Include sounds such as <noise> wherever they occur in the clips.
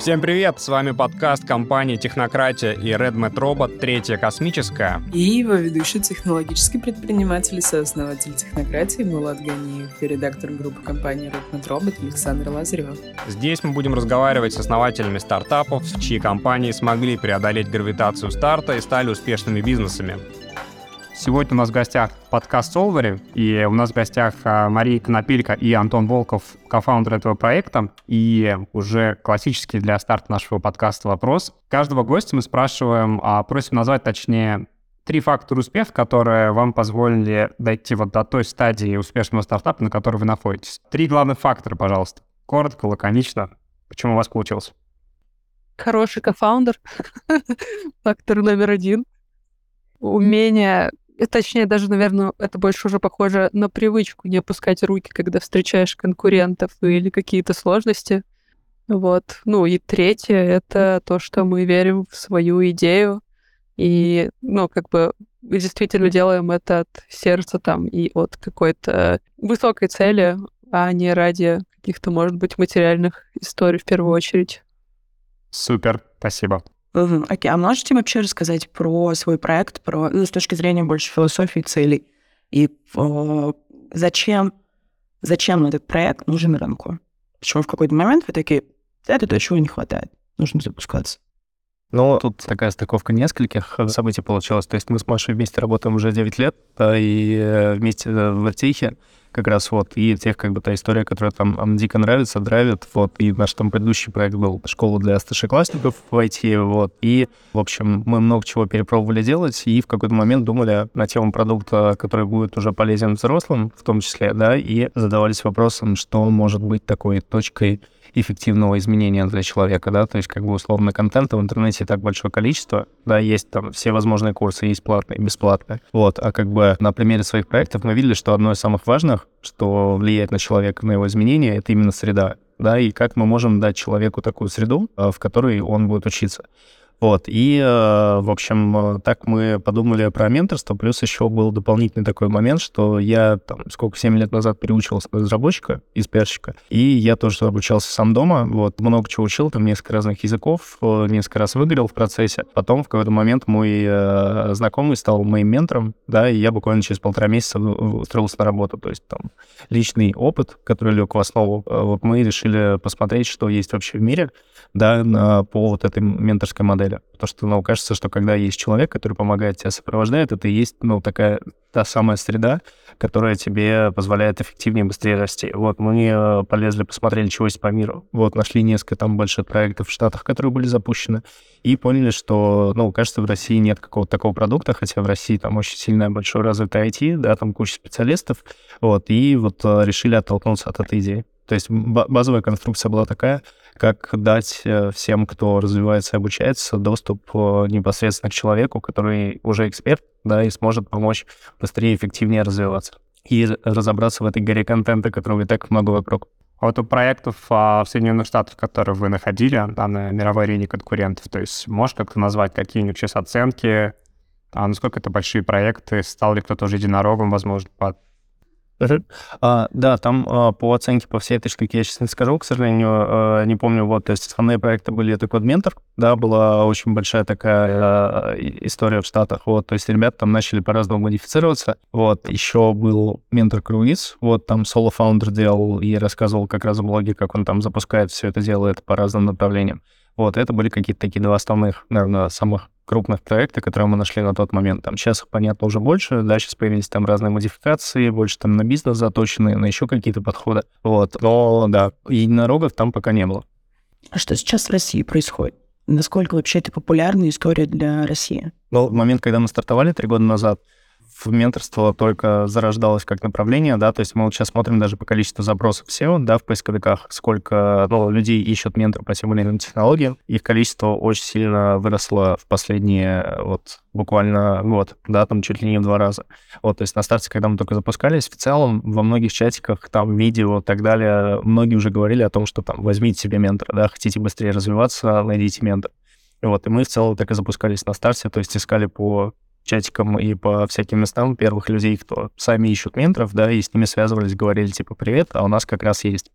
Всем привет! С вами подкаст компании «Технократия» и RedMat Robot «Третья космическая». И его ведущий технологический предприниматель и сооснователь «Технократии» Мулат Ганиев и редактор группы компании RedMat Robot Александр Лазарев. Здесь мы будем разговаривать с основателями стартапов, чьи компании смогли преодолеть гравитацию старта и стали успешными бизнесами. Сегодня у нас в гостях подкаст Solvery, и у нас в гостях а, Мария Конопилько и Антон Волков, кофаундер этого проекта. И уже классический для старта нашего подкаста вопрос. Каждого гостя мы спрашиваем, а просим назвать точнее три фактора успеха, которые вам позволили дойти вот до той стадии успешного стартапа, на которой вы находитесь. Три главных фактора, пожалуйста. Коротко, лаконично. Почему у вас получилось? Хороший кофаундер. <laughs> Фактор номер один. Умение точнее, даже, наверное, это больше уже похоже на привычку не опускать руки, когда встречаешь конкурентов или какие-то сложности. Вот. Ну и третье — это то, что мы верим в свою идею, и, ну, как бы действительно делаем это от сердца там и от какой-то высокой цели, а не ради каких-то, может быть, материальных историй в первую очередь. Супер, спасибо. Угу. Окей, а можете вообще рассказать про свой проект, про, ну, с точки зрения больше философии целей? И о, зачем, зачем этот проект нужен рынку? Почему в какой-то момент вы такие, это то, чего не хватает, нужно запускаться? Ну, тут такая стыковка нескольких событий получилась. То есть мы с Машей вместе работаем уже 9 лет, и э, вместе в Артихе как раз вот, и тех, как бы, та история, которая там дико нравится, драйвит, вот, и наш там предыдущий проект был школа для старшеклассников в IT, вот, и, в общем, мы много чего перепробовали делать, и в какой-то момент думали на тему продукта, который будет уже полезен взрослым, в том числе, да, и задавались вопросом, что может быть такой точкой эффективного изменения для человека, да, то есть как бы условно контента в интернете так большое количество, да, есть там все возможные курсы, есть платные, бесплатные, вот, а как бы на примере своих проектов мы видели, что одно из самых важных, что влияет на человека, на его изменения, это именно среда, да, и как мы можем дать человеку такую среду, э, в которой он будет учиться. Вот, и, э, в общем, э, так мы подумали про менторство, плюс еще был дополнительный такой момент, что я, там, сколько, 7 лет назад переучивался на разработчика, из пиарщика, и я тоже обучался сам дома, вот, много чего учил, там, несколько разных языков, э, несколько раз выиграл в процессе. Потом в какой-то момент мой знакомый стал моим ментором, да, и я буквально через полтора месяца устроился на работу, то есть там личный опыт, который лег в основу, вот мы решили посмотреть, что есть вообще в мире, да, по вот этой менторской модели. Потому что, ну, кажется, что когда есть человек, который помогает тебя, сопровождает, это и есть, ну, такая та самая среда, которая тебе позволяет эффективнее, быстрее расти. Вот мы э, полезли, посмотрели, чего есть по миру. Вот нашли несколько там больших проектов в Штатах, которые были запущены, и поняли, что, ну, кажется, в России нет какого-то такого продукта, хотя в России там очень сильная, большой развитый IT, да, там куча специалистов, вот, и вот э, решили оттолкнуться от этой идеи. То есть базовая конструкция была такая, как дать э, всем, кто развивается и обучается, доступ э, непосредственно к человеку, который уже эксперт, да, и сможет помочь быстрее и эффективнее развиваться и разобраться в этой горе контента, которого и так много вокруг. А вот у проектов а, в Соединенных Штатах, которые вы находили, да, на мировой арене конкурентов, то есть можешь как-то назвать какие-нибудь сейчас оценки, а насколько это большие проекты, стал ли кто-то уже единорогом, возможно, по а, да, там а, по оценке по всей этой штуке я сейчас не скажу, к сожалению, а, не помню. Вот, то есть основные проекты были это CodeMentor, да, была очень большая такая а, история в Штатах, вот, то есть ребята там начали по-разному модифицироваться, вот, еще был Mentor Cruise, вот, там соло-фаундер делал и рассказывал как раз в блоге, как он там запускает все это делает по разным направлениям. Вот, это были какие-то такие два основных, наверное, самых крупных проекта, которые мы нашли на тот момент. Там сейчас их, понятно, уже больше, да, сейчас появились там разные модификации, больше там на бизнес заточенные, на еще какие-то подходы. Вот, но да, единорогов там пока не было. А что сейчас в России происходит? Насколько вообще это популярная история для России? Ну, в момент, когда мы стартовали три года назад, менторство только зарождалось как направление, да, то есть мы вот сейчас смотрим даже по количеству запросов SEO, да, в поисковиках, сколько ну, людей ищут ментор по тем или иным технологиям, их количество очень сильно выросло в последние вот буквально год, да, там чуть ли не в два раза. Вот, то есть на старте, когда мы только запускались, в целом во многих чатиках, там, видео и так далее, многие уже говорили о том, что там возьмите себе ментора, да, хотите быстрее развиваться, найдите ментора. Вот, и мы в целом так и запускались на старте, то есть искали по чатикам и по всяким местам первых людей, кто сами ищут менторов, да, и с ними связывались, говорили, типа, привет, а у нас как раз есть.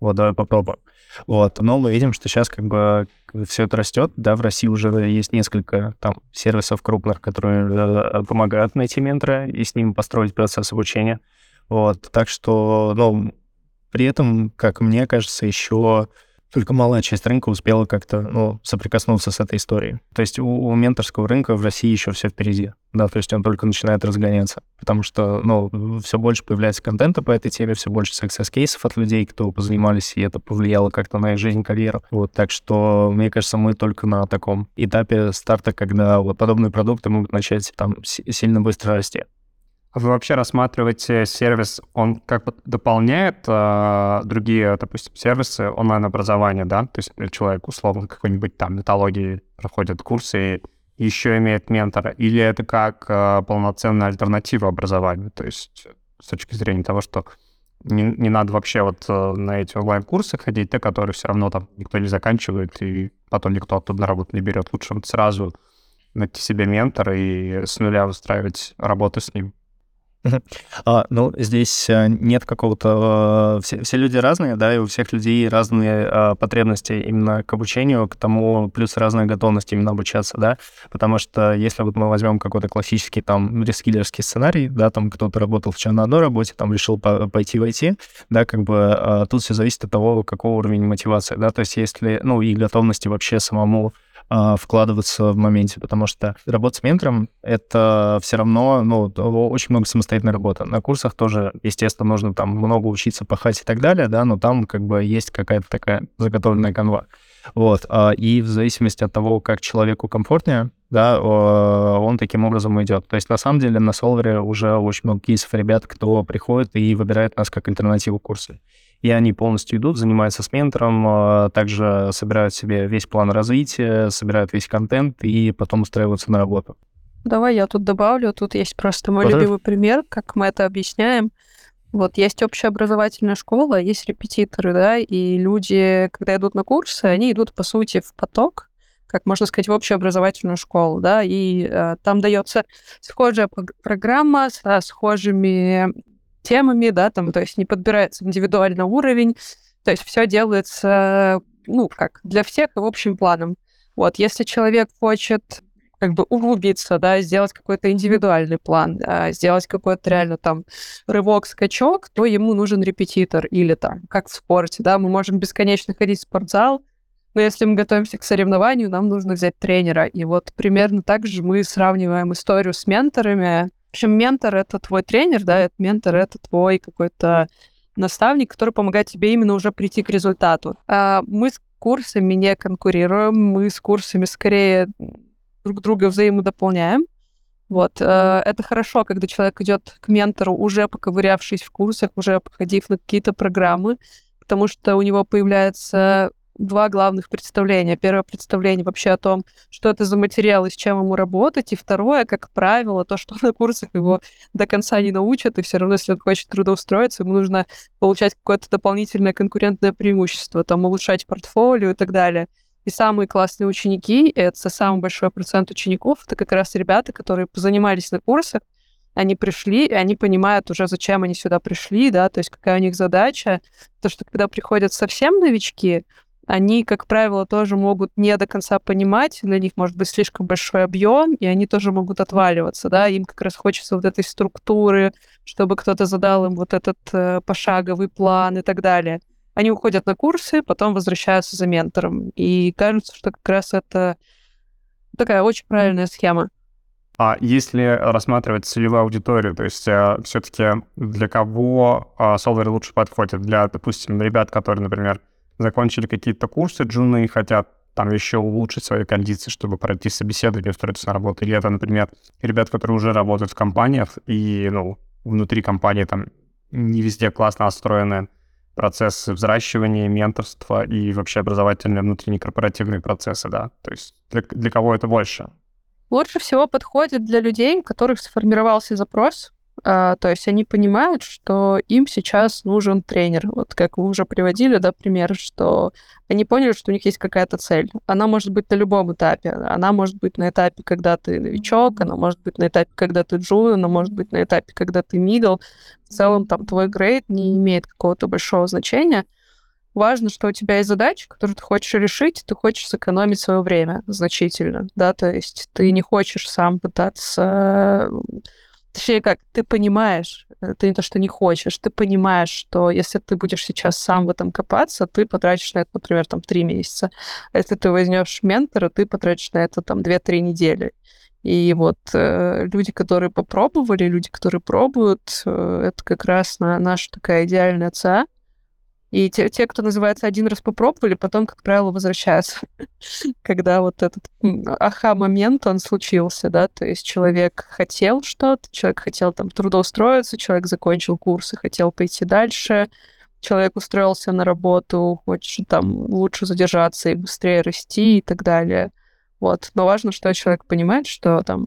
Вот, давай попробуем. Вот. Но мы видим, что сейчас как бы все это растет. Да, в России уже есть несколько там сервисов крупных, которые э, помогают найти ментора и с ним построить процесс обучения. Вот. Так что, ну, при этом, как мне кажется, еще только малая часть рынка успела как-то ну, соприкоснуться с этой историей. То есть у, у менторского рынка в России еще все впереди. Да, то есть он только начинает разгоняться, потому что, ну, все больше появляется контента по этой теме, все больше success-кейсов от людей, кто позанимались, и это повлияло как-то на их жизнь, карьеру. Вот, так что, мне кажется, мы только на таком этапе старта, когда вот подобные продукты могут начать там сильно быстро расти. А вы вообще рассматриваете сервис, он как бы дополняет э, другие, допустим, сервисы онлайн-образования, да? То есть человек, условно, какой-нибудь там металлогии проходит курсы и еще имеет ментора, или это как э, полноценная альтернатива образованию? То есть с точки зрения того, что не, не надо вообще вот э, на эти онлайн-курсы ходить, те, которые все равно там никто не заканчивает, и потом никто оттуда на работу не берет. Лучше вот сразу найти себе ментора и с нуля выстраивать работу с ним. А, ну, здесь э, нет какого-то... Э, все, все люди разные, да, и у всех людей разные а, потребности именно к обучению, к тому, плюс разная готовность именно обучаться, да, потому что если вот мы возьмем какой-то классический там рескиллерский сценарий, да, там кто-то работал вчера на одной работе, там решил по пойти в IT, да, как бы а, тут все зависит от того, какого уровня мотивации, да, то есть если, ну, и готовности вообще самому вкладываться в моменте, потому что работа с ментором — это все равно, ну, очень много самостоятельной работы. На курсах тоже, естественно, нужно там много учиться, пахать и так далее, да, но там как бы есть какая-то такая заготовленная канва. Вот, а, и в зависимости от того, как человеку комфортнее, да, он таким образом идет. То есть, на самом деле, на Solver уже очень много кейсов ребят, кто приходит и выбирает нас как альтернативу курса и они полностью идут, занимаются с ментором, а, также собирают себе весь план развития, собирают весь контент и потом устраиваются на работу. Давай я тут добавлю. Тут есть просто мой Пожалуйста. любимый пример, как мы это объясняем. Вот есть общеобразовательная школа, есть репетиторы, да, и люди, когда идут на курсы, они идут, по сути, в поток, как можно сказать, в общеобразовательную школу, да, и э, там дается схожая программа со схожими темами, да, там, то есть не подбирается индивидуально уровень, то есть все делается, ну, как для всех и общим планом. Вот, если человек хочет как бы углубиться, да, сделать какой-то индивидуальный план, да, сделать какой-то реально там рывок, скачок, то ему нужен репетитор или там, как в спорте, да, мы можем бесконечно ходить в спортзал, но если мы готовимся к соревнованию, нам нужно взять тренера. И вот примерно так же мы сравниваем историю с менторами, в общем, ментор — это твой тренер, да, это ментор — это твой какой-то наставник, который помогает тебе именно уже прийти к результату. А мы с курсами не конкурируем, мы с курсами скорее друг друга взаимодополняем. Вот. Mm-hmm. Это хорошо, когда человек идет к ментору, уже поковырявшись в курсах, уже походив на какие-то программы, потому что у него появляется два главных представления. Первое представление вообще о том, что это за материал и с чем ему работать. И второе, как правило, то, что <laughs> на курсах его до конца не научат, и все равно, если он хочет трудоустроиться, ему нужно получать какое-то дополнительное конкурентное преимущество, там, улучшать портфолио и так далее. И самые классные ученики, это самый большой процент учеников, это как раз ребята, которые позанимались на курсах, они пришли, и они понимают уже, зачем они сюда пришли, да, то есть какая у них задача. То, что когда приходят совсем новички, они, как правило, тоже могут не до конца понимать, для них может быть слишком большой объем, и они тоже могут отваливаться, да, им как раз хочется вот этой структуры, чтобы кто-то задал им вот этот э, пошаговый план и так далее. Они уходят на курсы, потом возвращаются за ментором, и кажется, что как раз это такая очень правильная схема. А если рассматривать целевую аудиторию, то есть э, все-таки для кого э, Solver лучше подходит? Для, допустим, ребят, которые, например, закончили какие-то курсы, джуны хотят там еще улучшить свои кондиции, чтобы пройти собеседование, устроиться на работу. Или это, например, ребят, которые уже работают в компаниях, и, ну, внутри компании там не везде классно отстроены процессы взращивания, менторства и вообще образовательные внутренние корпоративные процессы, да. То есть для, для кого это больше? Лучше всего подходит для людей, у которых сформировался запрос, то есть они понимают, что им сейчас нужен тренер. Вот как вы уже приводили, да, пример, что они поняли, что у них есть какая-то цель. Она может быть на любом этапе. Она может быть на этапе, когда ты новичок, она может быть на этапе, когда ты джун, она может быть на этапе, когда ты мидл. В целом там твой грейд не имеет какого-то большого значения. важно, что у тебя есть задача, которую ты хочешь решить, ты хочешь сэкономить свое время значительно, да, то есть ты не хочешь сам пытаться Точнее, как, ты понимаешь, э, ты не то, что не хочешь, ты понимаешь, что если ты будешь сейчас сам в этом копаться, ты потратишь на это, например, там, три месяца. Если ты возьмешь ментора, ты потратишь на это, там, две-три недели. И вот э, люди, которые попробовали, люди, которые пробуют, э, это как раз на, наша такая идеальная ЦА. И те, те, кто называется один раз попробовали, потом, как правило, возвращаются, <laughs> когда вот этот аха-момент, он случился, да, то есть человек хотел что-то, человек хотел там трудоустроиться, человек закончил курсы, хотел пойти дальше, человек устроился на работу, хочет там лучше задержаться и быстрее расти и так далее. Вот. Но важно, что человек понимает, что там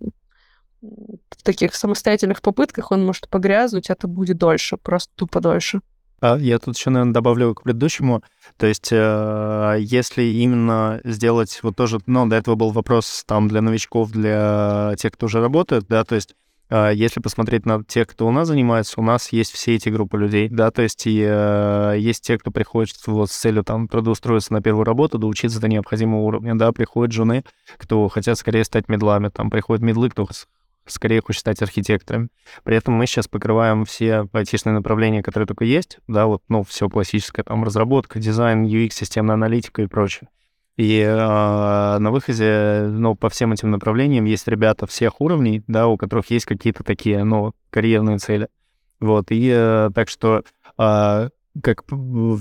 в таких самостоятельных попытках он может погрязнуть, это будет дольше, просто тупо дольше. Я тут еще, наверное, добавлю к предыдущему. То есть, э, если именно сделать вот тоже, ну, до этого был вопрос там для новичков, для тех, кто уже работает, да, то есть э, если посмотреть на тех, кто у нас занимается, у нас есть все эти группы людей, да, то есть и, э, есть те, кто приходит вот с целью там трудоустроиться на первую работу, доучиться до необходимого уровня, да, приходят жены, кто хотят скорее стать медлами, там приходят медлы, кто скорее хочет стать архитектором. При этом мы сейчас покрываем все айтишные направления, которые только есть, да, вот, ну, все классическое, там, разработка, дизайн, UX, системная аналитика и прочее. И э, на выходе, ну, по всем этим направлениям есть ребята всех уровней, да, у которых есть какие-то такие, ну, карьерные цели. Вот, и э, так что э, как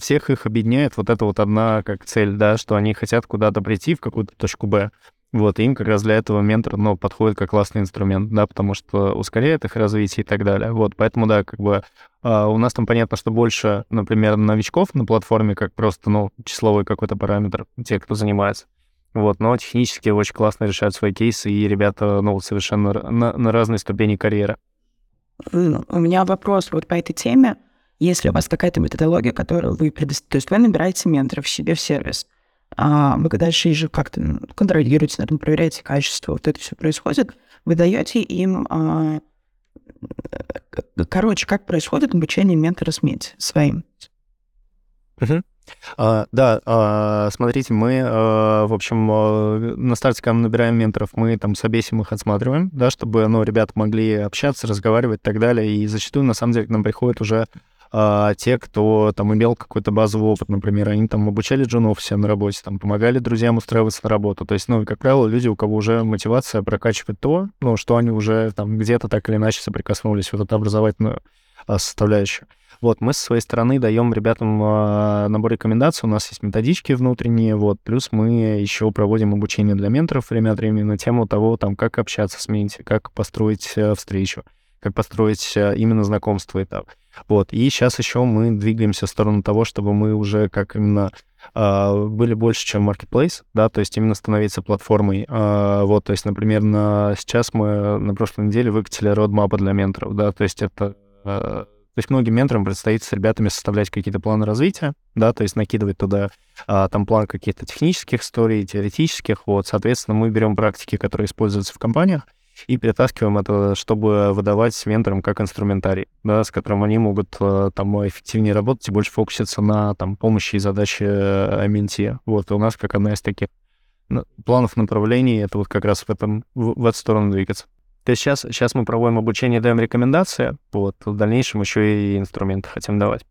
всех их объединяет вот эта вот одна как цель, да, что они хотят куда-то прийти в какую-то точку Б. Вот, им как раз для этого ментор, ну, подходит как классный инструмент, да, потому что ускоряет их развитие и так далее. Вот, поэтому, да, как бы а, у нас там понятно, что больше, например, новичков на платформе, как просто, ну, числовой какой-то параметр, те, кто занимается. Вот, но технически очень классно решают свои кейсы, и ребята, ну, совершенно на, на разной ступени карьеры. У меня вопрос вот по этой теме. Если у вас какая-то методология, которую вы предоставляете, то есть вы набираете менторов себе в сервис, а вы дальше же как-то контролируете, наверное, проверяете качество, вот это все происходит, вы даете им... А, короче, как происходит обучение ментора СМИТ своим? Uh, да, uh, смотрите, мы, uh, в общем, на старте, когда мы набираем менторов, мы там собесим их, отсматриваем, да, чтобы, ну, ребята могли общаться, разговаривать и так далее, и зачастую, на самом деле, к нам приходят уже а те, кто там имел какой-то базовый опыт, например, они там обучали джунов все на работе, там помогали друзьям устраиваться на работу. То есть, ну, как правило, люди, у кого уже мотивация прокачивать то, ну, что они уже там где-то так или иначе соприкоснулись, вот эту образовательную а, составляющую. Вот, мы со своей стороны даем ребятам э, набор рекомендаций, у нас есть методички внутренние, вот, плюс мы еще проводим обучение для менторов время от времени на тему того, там, как общаться с менти, как построить э, встречу, как построить э, именно знакомство и так. Вот. И сейчас еще мы двигаемся в сторону того, чтобы мы уже как именно Uh, были больше, чем marketplace, да, то есть именно становиться платформой. Uh, вот, то есть, например, на, сейчас мы на прошлой неделе выкатили родмапы для менторов, да, то есть это... Uh, то есть многим менторам предстоит с ребятами составлять какие-то планы развития, да, то есть накидывать туда а, там план каких-то технических историй, теоретических, вот, соответственно, мы берем практики, которые используются в компаниях, и перетаскиваем это, чтобы выдавать менторам как инструментарий, да, с которым они могут э, там эффективнее работать и больше фокуситься на там помощи и задачи э, менти. Вот, и у нас как одна из таких планов направлений, это вот как раз в, этом, в, в эту сторону двигаться. То есть сейчас, сейчас мы проводим обучение, даем рекомендации, вот, в дальнейшем еще и инструменты хотим давать.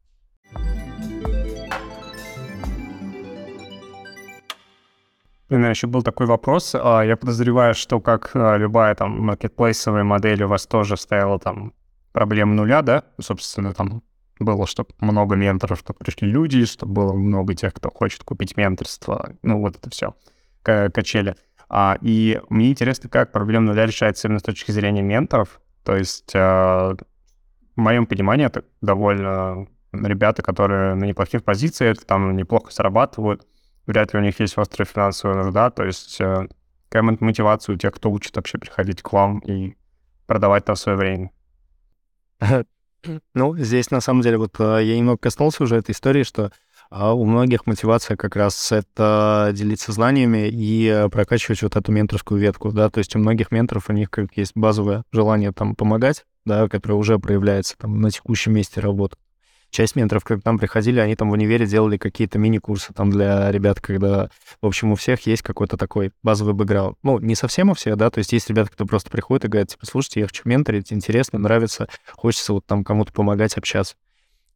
Меня еще был такой вопрос. А, я подозреваю, что как а, любая там маркетплейсовая модель у вас тоже стояла там проблема нуля, да? Собственно, там было, чтобы много менторов, чтобы пришли люди, чтобы было много тех, кто хочет купить менторство. Ну, вот это все. Качели. А, и мне интересно, как проблема нуля решается именно с точки зрения менторов. То есть, а, в моем понимании, это довольно ребята, которые на неплохих позициях, там неплохо зарабатывают, вряд ли у них есть острая финансовая нужда, то есть э, какая мотивация у тех, кто учит вообще приходить к вам и продавать там свое время? Ну, здесь на самом деле вот э, я немного коснулся уже этой истории, что а у многих мотивация как раз это делиться знаниями и э, прокачивать вот эту менторскую ветку, да, то есть у многих менторов у них как есть базовое желание там помогать, да, которое уже проявляется там на текущем месте работы. Часть менторов, когда к нам приходили, они там в универе делали какие-то мини-курсы там для ребят, когда, в общем, у всех есть какой-то такой базовый бэкграунд. Ну, не совсем у всех, да, то есть есть ребята, кто просто приходит и говорят, типа, слушайте, я хочу менторить, интересно, нравится, хочется вот там кому-то помогать, общаться.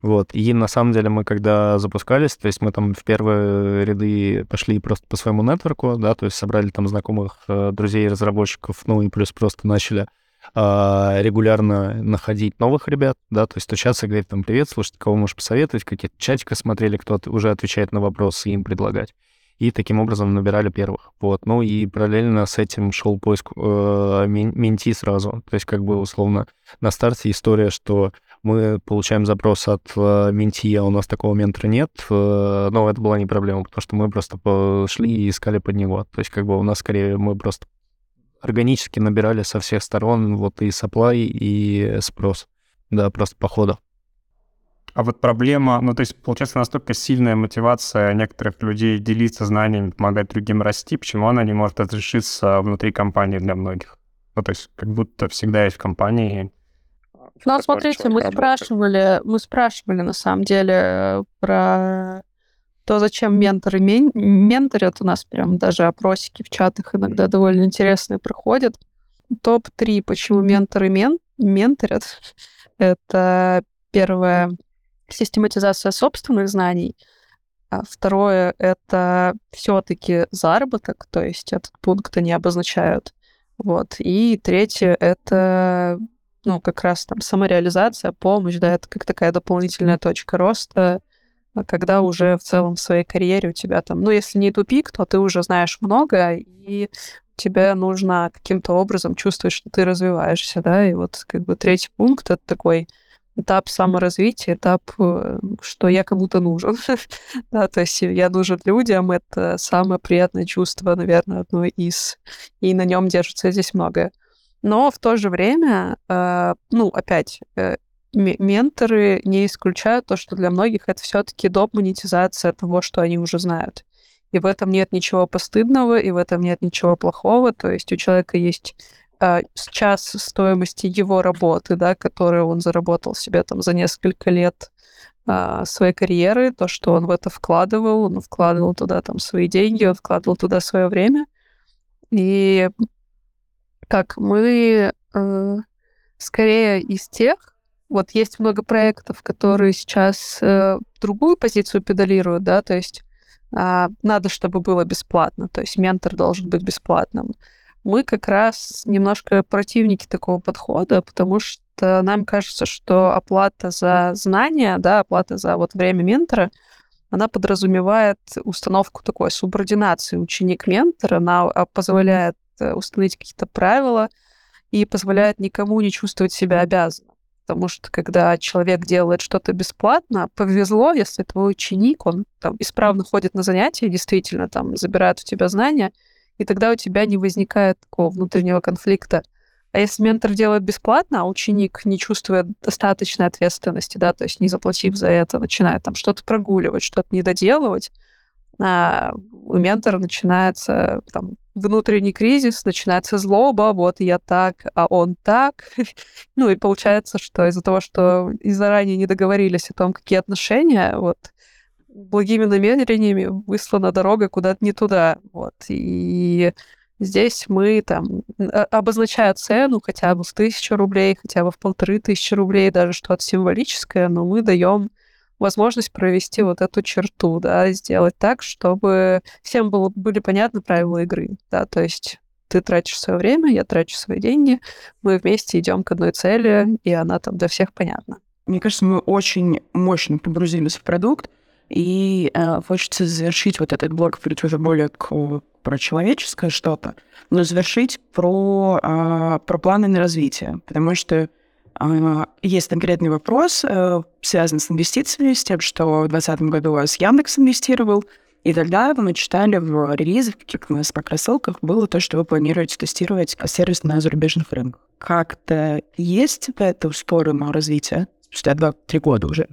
Вот. И на самом деле мы когда запускались, то есть мы там в первые ряды пошли просто по своему нетворку, да, то есть собрали там знакомых э, друзей разработчиков, ну и плюс просто начали регулярно находить новых ребят, да, то есть стучаться говорить там привет, слушайте, кого можешь посоветовать, какие-то чатики смотрели, кто уже отвечает на вопросы, им предлагать. И таким образом набирали первых. Вот. Ну и параллельно с этим шел поиск э, менти сразу. То есть как бы условно на старте история, что мы получаем запрос от э, менти, а у нас такого ментора нет, э, но это была не проблема, потому что мы просто пошли и искали под него. То есть как бы у нас скорее мы просто органически набирали со всех сторон вот и supply, и спрос. Да, просто по ходу. А вот проблема, ну, то есть, получается, настолько сильная мотивация некоторых людей делиться знаниями, помогать другим расти, почему она не может разрешиться внутри компании для многих? Ну, то есть, как будто всегда есть в компании ну, смотрите, мы спрашивали, мы спрашивали на самом деле про то, зачем менторы мен- менторят. У нас прям даже опросики в чатах иногда довольно интересные проходят. Топ-3, почему менторы мен- менторят. <laughs> Это первое — систематизация собственных знаний. А второе — это все таки заработок, то есть этот пункт они обозначают. Вот. И третье — это ну, как раз там самореализация, помощь, да, это как такая дополнительная точка роста, когда уже в целом в своей карьере у тебя там, ну, если не тупик, то ты уже знаешь много, и тебе нужно каким-то образом чувствовать, что ты развиваешься, да, и вот как бы третий пункт — это такой этап саморазвития, этап, э, что я кому-то нужен. <laughs> да, то есть я нужен людям, это самое приятное чувство, наверное, одно из, и на нем держится здесь многое. Но в то же время, э, ну, опять, э, менторы не исключают то, что для многих это все-таки доп. монетизация того, что они уже знают. И в этом нет ничего постыдного, и в этом нет ничего плохого. То есть у человека есть э, час стоимости его работы, да, которую он заработал себе там за несколько лет э, своей карьеры, то, что он в это вкладывал, он вкладывал туда там свои деньги, он вкладывал туда свое время. И как мы э, скорее из тех, вот есть много проектов, которые сейчас э, другую позицию педалируют, да, то есть э, надо, чтобы было бесплатно, то есть ментор должен быть бесплатным. Мы как раз немножко противники такого подхода, потому что нам кажется, что оплата за знания, да, оплата за вот время ментора, она подразумевает установку такой субординации ученик-ментора, она а, позволяет Э, установить какие-то правила и позволяет никому не чувствовать себя обязанным. Потому что когда человек делает что-то бесплатно, повезло, если твой ученик, он там исправно ходит на занятия, действительно там забирает у тебя знания, и тогда у тебя не возникает такого внутреннего конфликта. А если ментор делает бесплатно, а ученик не чувствует достаточной ответственности, да, то есть не заплатив за это, начинает там что-то прогуливать, что-то не доделывать, а у ментора начинается там, внутренний кризис, начинается злоба, вот я так, а он так. <laughs> ну и получается, что из-за того, что и заранее не договорились о том, какие отношения, вот благими намерениями выслана дорога куда-то не туда. Вот. И здесь мы там, а, обозначая цену хотя бы в тысячу рублей, хотя бы в полторы тысячи рублей, даже что-то символическое, но мы даем возможность провести вот эту черту, да, сделать так, чтобы всем было, были понятны правила игры, да, то есть ты тратишь свое время, я трачу свои деньги, мы вместе идем к одной цели, и она там для всех понятна. Мне кажется, мы очень мощно погрузились в продукт, и э, хочется завершить вот этот блок, перейти уже более к, про человеческое что-то, но завершить про, э, про планы на развитие, потому что есть конкретный вопрос, э, связанный с инвестициями, с тем, что в 2020 году у вас Яндекс инвестировал, и тогда мы читали в релизах, каких-то у нас по рассылках, было то, что вы планируете тестировать сервис на зарубежных рынках. Как-то есть это в сторону развития? Спустя 2-3 года уже.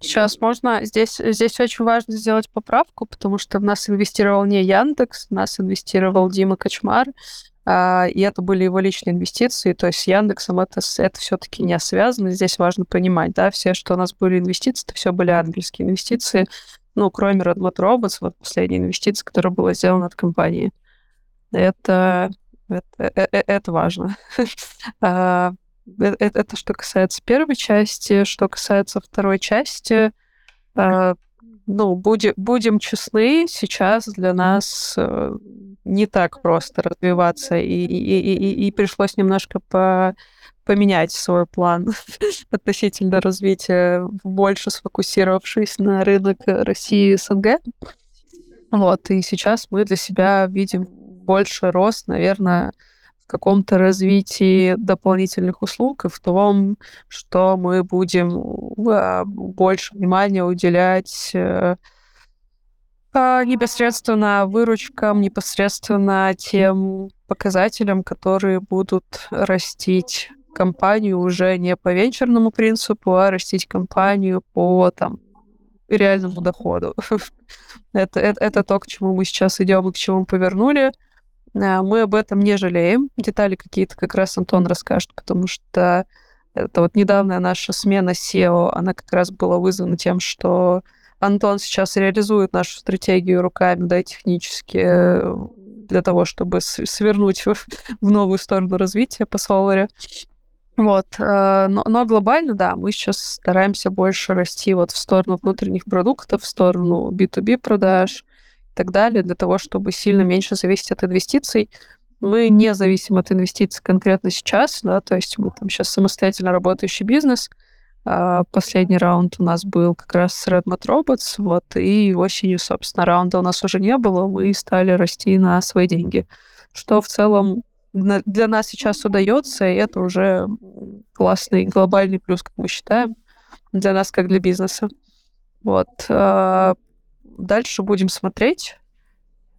Сейчас можно... Здесь, здесь очень важно сделать поправку, потому что в нас инвестировал не Яндекс, в нас инвестировал Дима Кочмар, а, и это были его личные инвестиции, то есть с Яндексом это, это все-таки не связано, здесь важно понимать, да, все, что у нас были инвестиции, это все были ангельские инвестиции, ну, кроме Redmond Robots, вот последняя инвестиция, которая была сделана от компании. Это, это, это, э, это важно. <laughs> А, это, это что касается первой части, что касается второй части, ну, будем, будем честны, сейчас для нас э, не так просто развиваться, и, и, и, и пришлось немножко по, поменять свой план <laughs> относительно развития, больше сфокусировавшись на рынок России и СНГ. Вот, и сейчас мы для себя видим больше рост, наверное, каком-то развитии дополнительных услуг и в том, что мы будем а, больше внимания уделять э, а, непосредственно выручкам, непосредственно тем показателям, которые будут растить компанию уже не по венчурному принципу, а растить компанию по там, реальному доходу. <laughs> это, это, это то, к чему мы сейчас идем и к чему повернули. А, мы об этом не жалеем. Детали какие-то как раз Антон расскажет, потому что это вот недавняя наша смена SEO, она как раз была вызвана тем, что Антон сейчас реализует нашу стратегию руками, да, технически, э, для того, чтобы свернуть в, новую сторону развития по Соларе. Вот, э, но, но глобально, да, мы сейчас стараемся больше расти вот в сторону внутренних продуктов, в сторону B2B продаж, так далее, для того, чтобы сильно меньше зависеть от инвестиций. Мы не зависим от инвестиций конкретно сейчас, да, то есть мы там сейчас самостоятельно работающий бизнес. А последний раунд у нас был как раз с Redmond Robots, вот, и осенью, собственно, раунда у нас уже не было, мы стали расти на свои деньги, что в целом для нас сейчас удается, и это уже классный глобальный плюс, как мы считаем, для нас как для бизнеса. Вот. Дальше будем смотреть.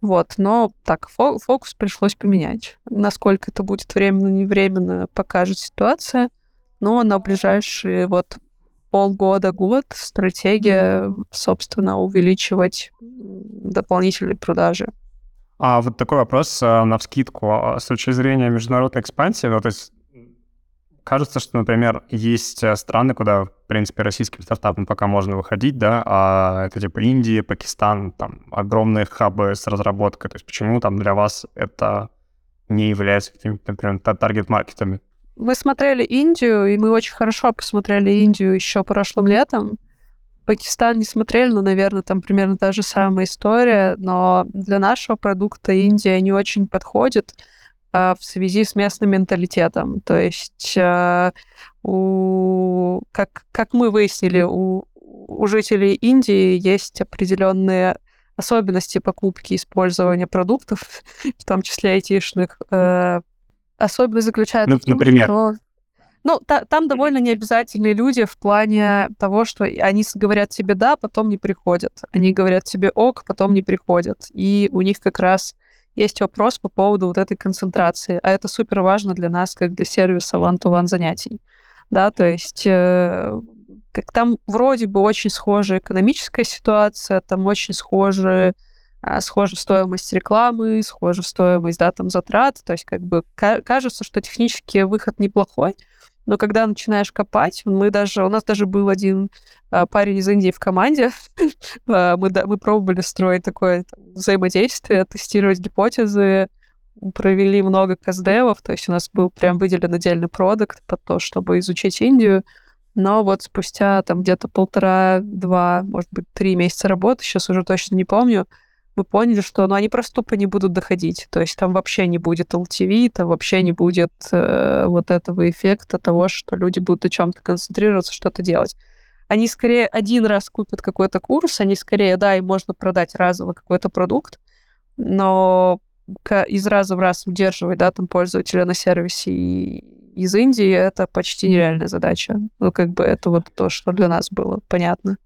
Вот, но так, фокус пришлось поменять. Насколько это будет временно, не временно, покажет ситуация. Но на ближайшие вот полгода, год стратегия, собственно, увеличивать дополнительные продажи. А вот такой вопрос э, на вскидку. А с точки зрения международной экспансии, ну, то есть Кажется, что, например, есть э, страны, куда, в принципе, российским стартапам пока можно выходить, да, а это типа Индия, Пакистан, там огромные хабы с разработкой. То есть почему там для вас это не является какими-то, например, таргет-маркетами? Мы смотрели Индию, и мы очень хорошо посмотрели Индию еще прошлым летом. Пакистан не смотрели, но, наверное, там примерно та же самая история, но для нашего продукта Индия не очень подходит в связи с местным менталитетом. То есть, а, у, как, как мы выяснили, у, у жителей Индии есть определенные особенности покупки и использования продуктов, <laughs> в том числе айтишных. Э, особенность заключается ну, в том, например? что... Ну, та, там довольно необязательные люди в плане того, что они говорят тебе «да», потом не приходят. Они говорят тебе «ок», потом не приходят. И у них как раз есть вопрос по поводу вот этой концентрации, а это супер важно для нас, как для сервиса one-to-one занятий. Да, то есть э, как там вроде бы очень схожая экономическая ситуация, там очень схожие а, схожа стоимость рекламы, схожа стоимость да, там, затрат. То есть как бы кажется, что технически выход неплохой, но когда начинаешь копать, мы даже, у нас даже был один а, парень из Индии в команде, <laughs> а, мы, да, мы пробовали строить такое там, взаимодействие, тестировать гипотезы, провели много каздевов, то есть у нас был прям выделен отдельный продукт под то, чтобы изучить Индию, но вот спустя там где-то полтора-два, может быть, три месяца работы, сейчас уже точно не помню, мы поняли, что ну, они просто тупо не будут доходить. То есть там вообще не будет LTV, там вообще не будет э, вот этого эффекта того, что люди будут о чем-то концентрироваться, что-то делать. Они скорее один раз купят какой-то курс, они скорее, да, им можно продать разово какой-то продукт, но из раза в раз удерживать, да, там пользователя на сервисе из Индии, это почти нереальная задача. Ну, как бы это вот то, что для нас было понятно.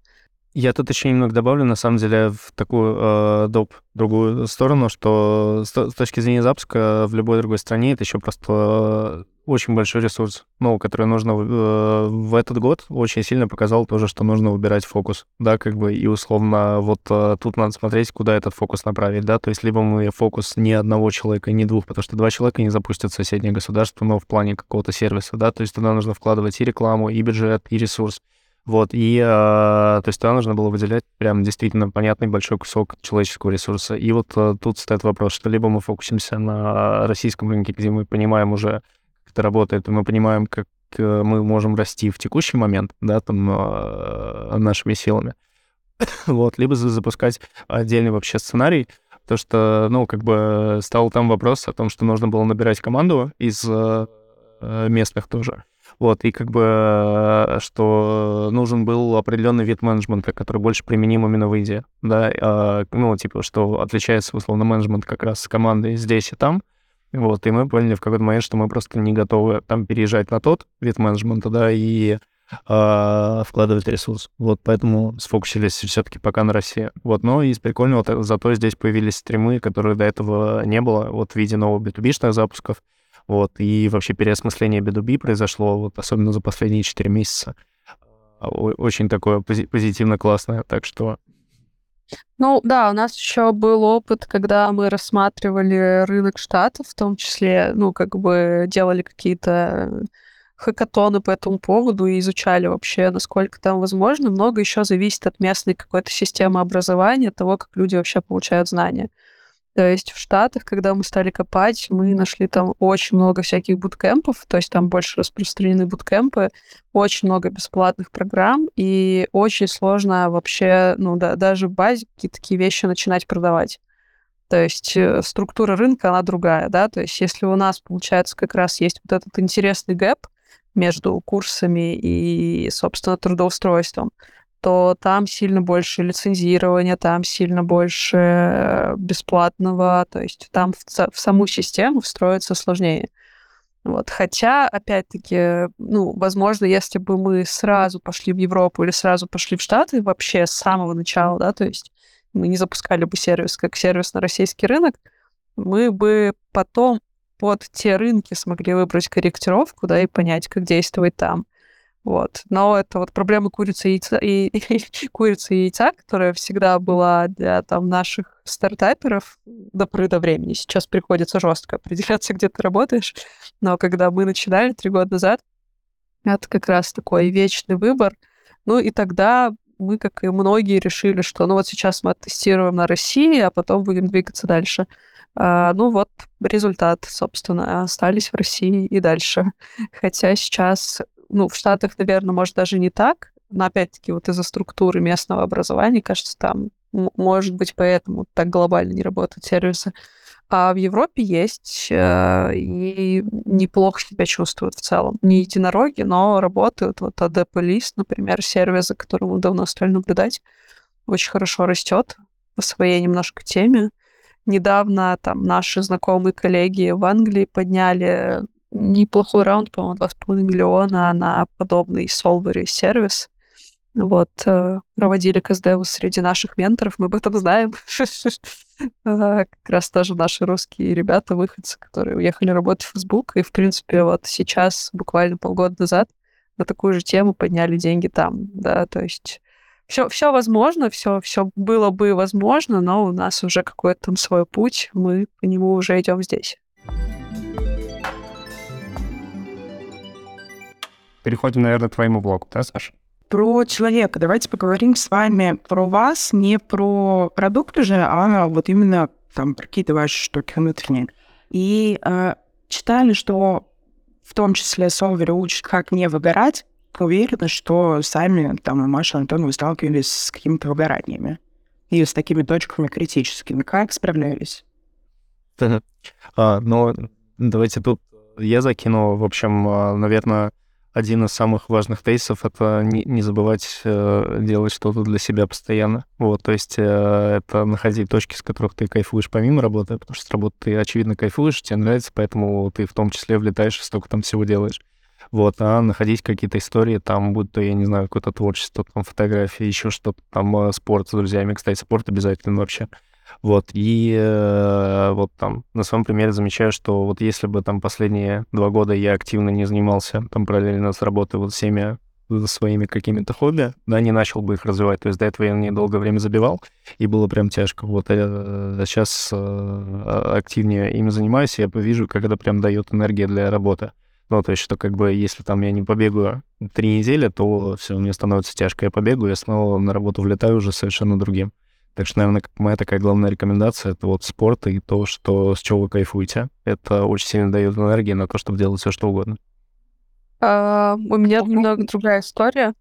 Я тут еще немного добавлю, на самом деле, в такую э, доп. другую сторону, что с, с точки зрения запуска в любой другой стране это еще просто э, очень большой ресурс, ну, который нужно э, в этот год очень сильно показал тоже, что нужно выбирать фокус, да, как бы, и условно вот э, тут надо смотреть, куда этот фокус направить, да, то есть либо мы фокус не одного человека, не двух, потому что два человека не запустят соседнее государство, но в плане какого-то сервиса, да, то есть туда нужно вкладывать и рекламу, и бюджет, и ресурс, вот, и, э, то есть туда нужно было выделять прям действительно понятный большой кусок человеческого ресурса. И вот э, тут стоит вопрос, что либо мы фокусимся на российском рынке, где мы понимаем уже, как это работает, и мы понимаем, как э, мы можем расти в текущий момент, да, там, э, нашими силами. <coughs> вот, либо запускать отдельный вообще сценарий, то что, ну, как бы стал там вопрос о том, что нужно было набирать команду из э, местных тоже. Вот, и как бы, что нужен был определенный вид менеджмента, который больше применим именно в Индии, да, а, ну, типа, что отличается, условно, менеджмент как раз с командой здесь и там, вот, и мы поняли в какой-то момент, что мы просто не готовы там переезжать на тот вид менеджмента, да, и э, вкладывать ресурс. Вот поэтому сфокусились все-таки пока на России. Вот, но из прикольного зато здесь появились стримы, которые до этого не было, вот в виде новых B2B-шных запусков. Вот, и вообще переосмысление B2B произошло, вот, особенно за последние 4 месяца. А, очень такое пози- позитивно классное, так что... Ну да, у нас еще был опыт, когда мы рассматривали рынок штатов, в том числе, ну, как бы делали какие-то хакатоны по этому поводу и изучали вообще, насколько там возможно. Много еще зависит от местной какой-то системы образования, того, как люди вообще получают знания. То есть в Штатах, когда мы стали копать, мы нашли там очень много всяких буткемпов, то есть там больше распространены буткемпы, очень много бесплатных программ, и очень сложно вообще, ну да, даже в базе какие-то такие вещи начинать продавать. То есть э, структура рынка, она другая, да, то есть если у нас, получается, как раз есть вот этот интересный гэп между курсами и, собственно, трудоустройством, то там сильно больше лицензирования, там сильно больше бесплатного, то есть там в, в саму систему встроиться сложнее. Вот. Хотя, опять-таки, ну, возможно, если бы мы сразу пошли в Европу или сразу пошли в Штаты вообще с самого начала, да, то есть мы не запускали бы сервис как сервис на российский рынок, мы бы потом под те рынки смогли выбрать корректировку, да, и понять, как действовать там. Вот. Но это вот проблема курицы и яйца, и, <laughs> курицы и яйца, которая всегда была для там, наших стартаперов до поры до времени. Сейчас приходится жестко определяться, где ты работаешь. Но когда мы начинали три года назад, это как раз такой вечный выбор. Ну и тогда мы, как и многие, решили, что ну вот сейчас мы оттестируем на России, а потом будем двигаться дальше. А, ну вот результат, собственно, остались в России и дальше. Хотя сейчас ну, в Штатах, наверное, может, даже не так, но опять-таки вот из-за структуры местного образования, кажется, там может быть поэтому так глобально не работают сервисы. А в Европе есть э, и неплохо себя чувствуют в целом. Не единороги, но работают. Вот AD Police, например, сервис, за которым мы давно стали наблюдать, очень хорошо растет по своей немножко теме. Недавно там наши знакомые коллеги в Англии подняли неплохой раунд, по-моему, 2,5 миллиона на подобный Solvery сервис. Вот, э, проводили КСД среди наших менторов, мы об этом знаем. <laughs> Как раз тоже наши русские ребята, выходцы, которые уехали работать в Facebook, и, в принципе, вот сейчас, буквально полгода назад, на такую же тему подняли деньги там, да, то есть все, все возможно, все, все было бы возможно, но у нас уже какой-то там свой путь, мы по нему уже идем здесь. Переходим, наверное, к твоему блогу, да, Саша? Про человека. Давайте поговорим с вами про вас, не про продукт уже, а вот именно там про какие-то ваши штуки внутренние. И э, читали, что в том числе Солвер учит, как не выгорать. Уверена, что сами там Маша и Антон вы сталкивались с какими-то выгораниями и с такими точками критическими. Как справлялись? <laughs> А, ну, давайте тут я закину, в общем, а, наверное, один из самых важных тейсов — это не, не забывать э, делать что-то для себя постоянно. Вот, то есть э, это находить точки, с которых ты кайфуешь помимо работы, потому что с работы ты, очевидно, кайфуешь, тебе нравится, поэтому ты в том числе влетаешь и столько там всего делаешь. вот, а находить какие-то истории, там, будь то, я не знаю, какое-то творчество, там, фотографии, еще что-то, там, э, спорт с друзьями, кстати, спорт обязательно вообще. Вот, и э, вот там на своем примере замечаю, что вот если бы там последние два года я активно не занимался там параллельно с работой вот всеми своими какими-то хобби, да, не начал бы их развивать. То есть до этого я недолгое время забивал, и было прям тяжко. Вот э, сейчас э, активнее ими занимаюсь, и я вижу, как это прям дает энергия для работы. Ну, то есть, что как бы, если там я не побегаю три недели, то все, мне становится тяжко. Я побегаю, я снова на работу влетаю уже совершенно другим. Так что, наверное, моя такая главная рекомендация — это вот спорт и то, что, с чего вы кайфуете. Это очень сильно дает энергии на то, чтобы делать все, что угодно. А, у меня немного другая история.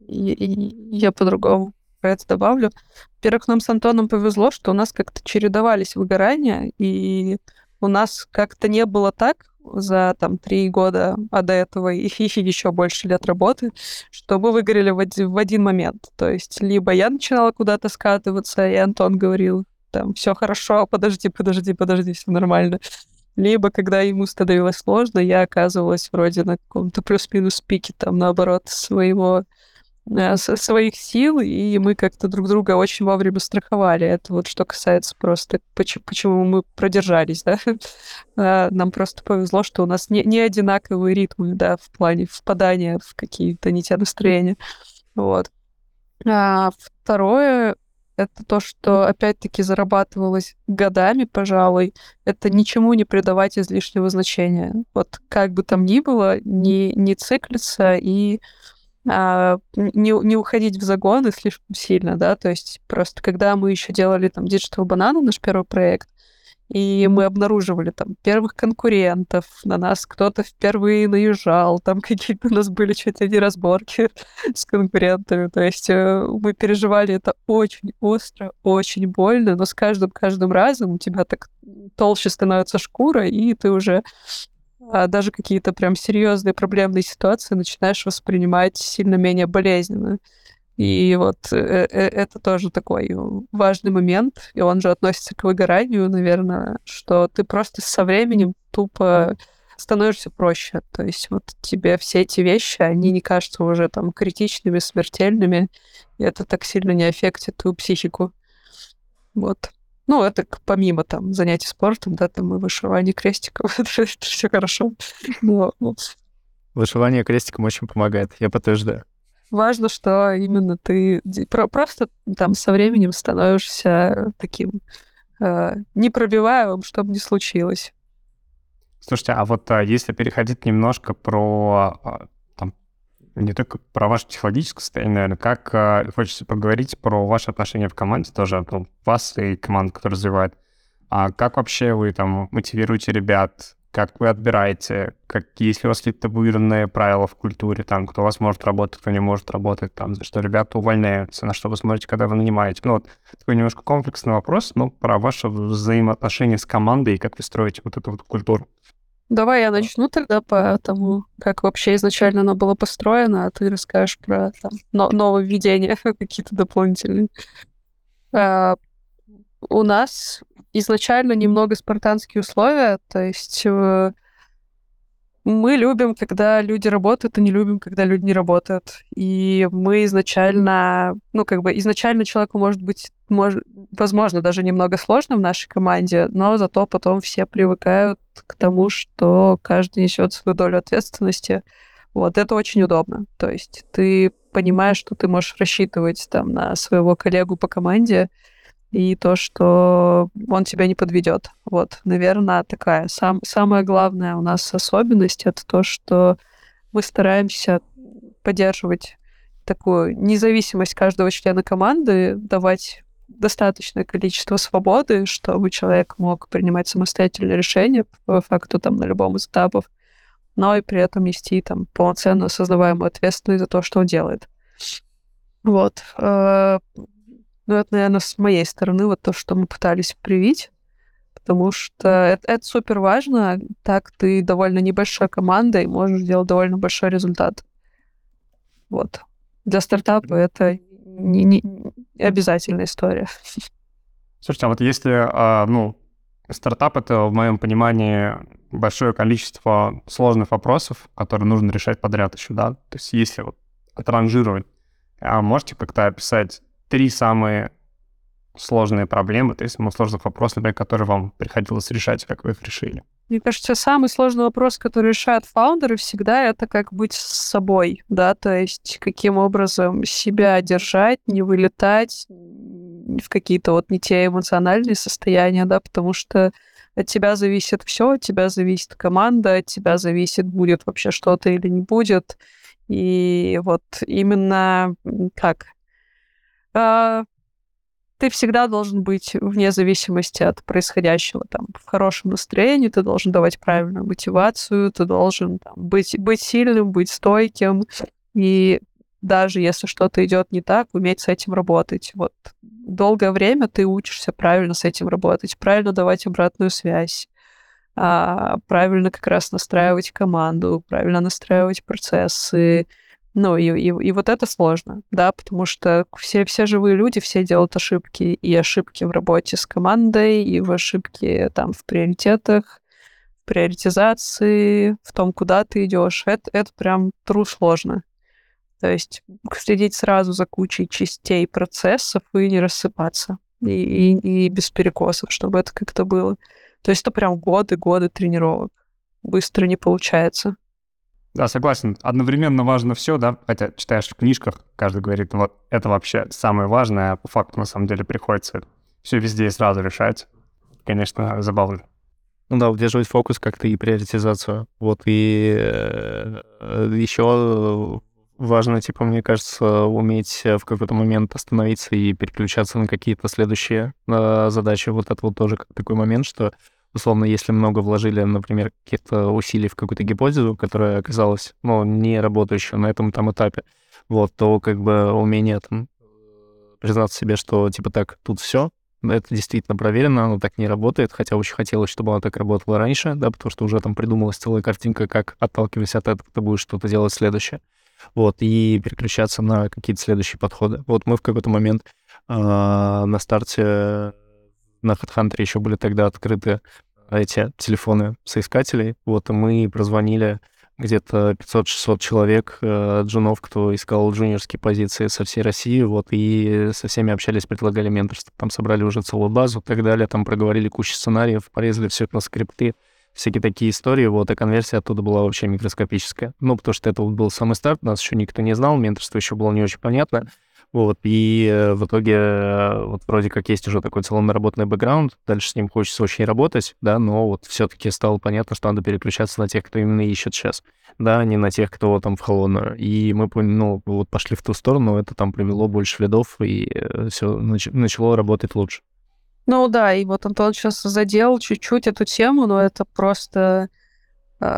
И, и я по-другому про это добавлю. Во-первых, нам с Антоном повезло, что у нас как-то чередовались выгорания, и у нас как-то не было так, за там три года, а до этого и <laughs> еще больше лет работы, что мы выгорели в один, в один момент. То есть либо я начинала куда-то скатываться, и Антон говорил, там, все хорошо, подожди, подожди, подожди, все нормально. Либо, когда ему становилось сложно, я оказывалась вроде на каком-то плюс-минус пике, там, наоборот, своего своих сил, и мы как-то друг друга очень вовремя страховали. Это вот что касается просто, почему, почему мы продержались, да. <laughs> А, нам просто повезло, что у нас не, не одинаковые ритмы, да, в плане впадания в какие-то не те настроения. Вот. А второе, это то, что опять-таки зарабатывалось годами, пожалуй, это ничему не придавать излишнего значения. Вот как бы там ни было, не, не циклиться и а, не, не уходить в загоны слишком сильно, да, то есть просто когда мы еще делали там Digital Banana, наш первый проект, и мы обнаруживали там первых конкурентов, на нас кто-то впервые наезжал, там <laughs> какие-то у нас были чуть ли не разборки <laughs> с конкурентами, то есть э, мы переживали это очень остро, очень больно, но с каждым-каждым разом у тебя так толще становится шкура, и ты уже даже какие-то прям серьезные проблемные ситуации начинаешь воспринимать сильно менее болезненно. И вот э, э, это тоже такой важный момент, и он же относится к выгоранию, наверное, что ты просто со временем тупо становишься проще. То есть вот тебе все эти вещи, они не кажутся уже там критичными, смертельными, и это так сильно не аффектит твою психику. Вот. Ну, это помимо там занятий спортом, да, там и вышивание крестиков, <laughs> это, все хорошо. Но, ну, Вышивание крестиком очень помогает, я подтверждаю. Важно, что именно ты просто там со временем становишься таким э, непробиваемым, чтобы не случилось. Слушайте, а вот а, если переходить немножко про а, не только про ваше психологическое состояние, наверное, как э, хочется поговорить про ваши отношения в команде тоже, ну, вас и команду, которая развивает. А как вообще вы там мотивируете ребят, как вы отбираете, как, есть ли у вас какие-то табуированные правила в культуре, там, кто у вас может работать, кто не может работать, там, за что ребята увольняются, на что вы смотрите, когда вы нанимаете. Ну, вот такой немножко комплексный вопрос, но про ваше взаимоотношение с командой и как вы строите вот эту вот культуру. Давай я начну тогда по тому, как вообще изначально оно было построено, а ты расскажешь про там, но- нововведения <laughs> какие-то дополнительные. А, у нас изначально немного спартанские условия, то есть э, мы любим, когда люди работают, и не любим, когда люди не работают. И мы изначально, ну, как бы изначально человеку может быть, может, возможно, даже немного сложно в нашей команде, но зато потом все привыкают к тому, что каждый несет свою долю ответственности. Вот это очень удобно. То есть ты понимаешь, что ты можешь рассчитывать там на своего коллегу по команде, и то, что он тебя не подведет. Вот, наверное, такая сам, самая главная у нас особенность это то, что мы стараемся поддерживать такую независимость каждого члена команды, давать достаточное количество свободы, чтобы человек мог принимать самостоятельные решения по факту там на любом из этапов, но и при этом нести там полноценно осознаваемую ответственность за то, что он делает. Вот. Ну, это, наверное, с моей стороны вот то, что мы пытались привить, потому что это, это супер важно. Так ты довольно небольшая команда и можешь сделать довольно большой результат. Вот. Для стартапа это не, не, не обязательная история. Слушайте, а вот если, а, ну, стартап это в моем понимании большое количество сложных вопросов, которые нужно решать подряд еще, да? То есть если вот отранжировать, а можете как-то описать три самые сложные проблемы, то есть сложных вопросов, например, которые вам приходилось решать, как вы их решили? Мне кажется, самый сложный вопрос, который решают фаундеры всегда, это как быть с собой, да, то есть каким образом себя держать, не вылетать в какие-то вот не те эмоциональные состояния, да, потому что от тебя зависит все, от тебя зависит команда, от тебя зависит, будет вообще что-то или не будет. И вот именно как а, ты всегда должен быть вне зависимости от происходящего там в хорошем настроении, ты должен давать правильную мотивацию, ты должен там, быть, быть сильным, быть стойким, и даже если что-то идет не так, уметь с этим работать. Вот долгое время ты учишься правильно с этим работать, правильно давать обратную связь, а, правильно как раз настраивать команду, правильно настраивать процессы, ну, и, и, и вот это сложно, да, потому что все, все живые люди, все делают ошибки, и ошибки в работе с командой, и в ошибки там в приоритетах, в приоритизации, в том, куда ты идешь. Это, это прям тру сложно. То есть следить сразу за кучей частей процессов и не рассыпаться. И, и, и без перекосов, чтобы это как-то было. То есть это прям годы-годы тренировок. Быстро не получается. Да, согласен. Одновременно важно все, да, хотя читаешь в книжках, каждый говорит, вот это вообще самое важное, а по факту на самом деле приходится все везде и сразу решать. Конечно, забавно. Ну да, удерживать фокус как-то и приоритизацию. Вот, и э, еще важно, типа, мне кажется, уметь в какой-то момент остановиться и переключаться на какие-то следующие э, задачи. Вот это вот тоже такой момент, что условно, если много вложили, например, каких-то усилий в какую-то гипотезу, которая оказалась, ну, не работающей на этом там этапе, вот, то как бы умение там признаться себе, что типа так, тут все, это действительно проверено, оно так не работает, хотя очень хотелось, чтобы оно так работало раньше, да, потому что уже там придумалась целая картинка, как, отталкиваясь от этого, ты будешь что-то делать следующее. Вот, и переключаться на какие-то следующие подходы. Вот мы в какой-то момент э, на старте на HeadHunter еще были тогда открыты эти телефоны соискателей. Вот, и мы прозвонили где-то 500-600 человек, э, джунов, кто искал джуниорские позиции со всей России, вот, и со всеми общались, предлагали менторство. Там собрали уже целую базу и так далее, там проговорили кучу сценариев, порезали все это на скрипты, всякие такие истории, вот, и конверсия оттуда была вообще микроскопическая. Ну, потому что это был самый старт, нас еще никто не знал, менторство еще было не очень понятно, вот, и э, в итоге э, вот вроде как есть уже такой целый наработанный бэкграунд, дальше с ним хочется очень работать, да, но вот все-таки стало понятно, что надо переключаться на тех, кто именно ищет сейчас, да, а не на тех, кто там в холодную. И мы, ну, вот пошли в ту сторону, это там привело больше следов, и э, все нач- начало работать лучше. Ну да, и вот Антон сейчас задел чуть-чуть эту тему, но это просто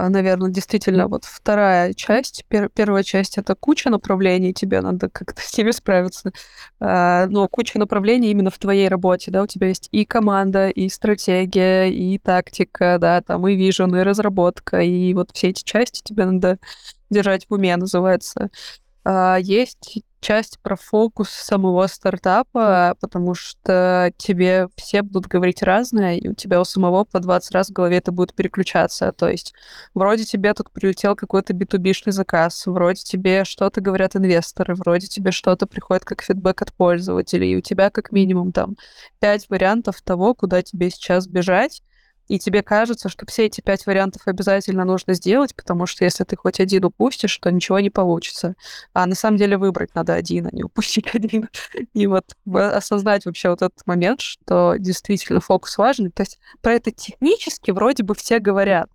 наверное, действительно, вот вторая часть. Пер первая часть — это куча направлений, тебе надо как-то <laughs> с ними справиться. А, но куча направлений именно в твоей работе, да, у тебя есть и команда, и стратегия, и тактика, да, там и вижен, и разработка, и вот все эти части тебе надо держать в уме, называется. А, есть часть про фокус самого стартапа, потому что тебе все будут говорить разное, и у тебя у самого по 20 раз в голове это будет переключаться. То есть вроде тебе тут прилетел какой-то B2B-шный заказ, вроде тебе что-то говорят инвесторы, вроде тебе что-то приходит как фидбэк от пользователей, и у тебя как минимум там пять вариантов того, куда тебе сейчас бежать, и тебе кажется, что все эти пять вариантов обязательно нужно сделать, потому что если ты хоть один упустишь, то ничего не получится. А на самом деле выбрать надо один, а не упустить <laughs> один. И вот осознать вообще вот этот момент, что действительно фокус важен. То есть про это технически вроде бы все говорят,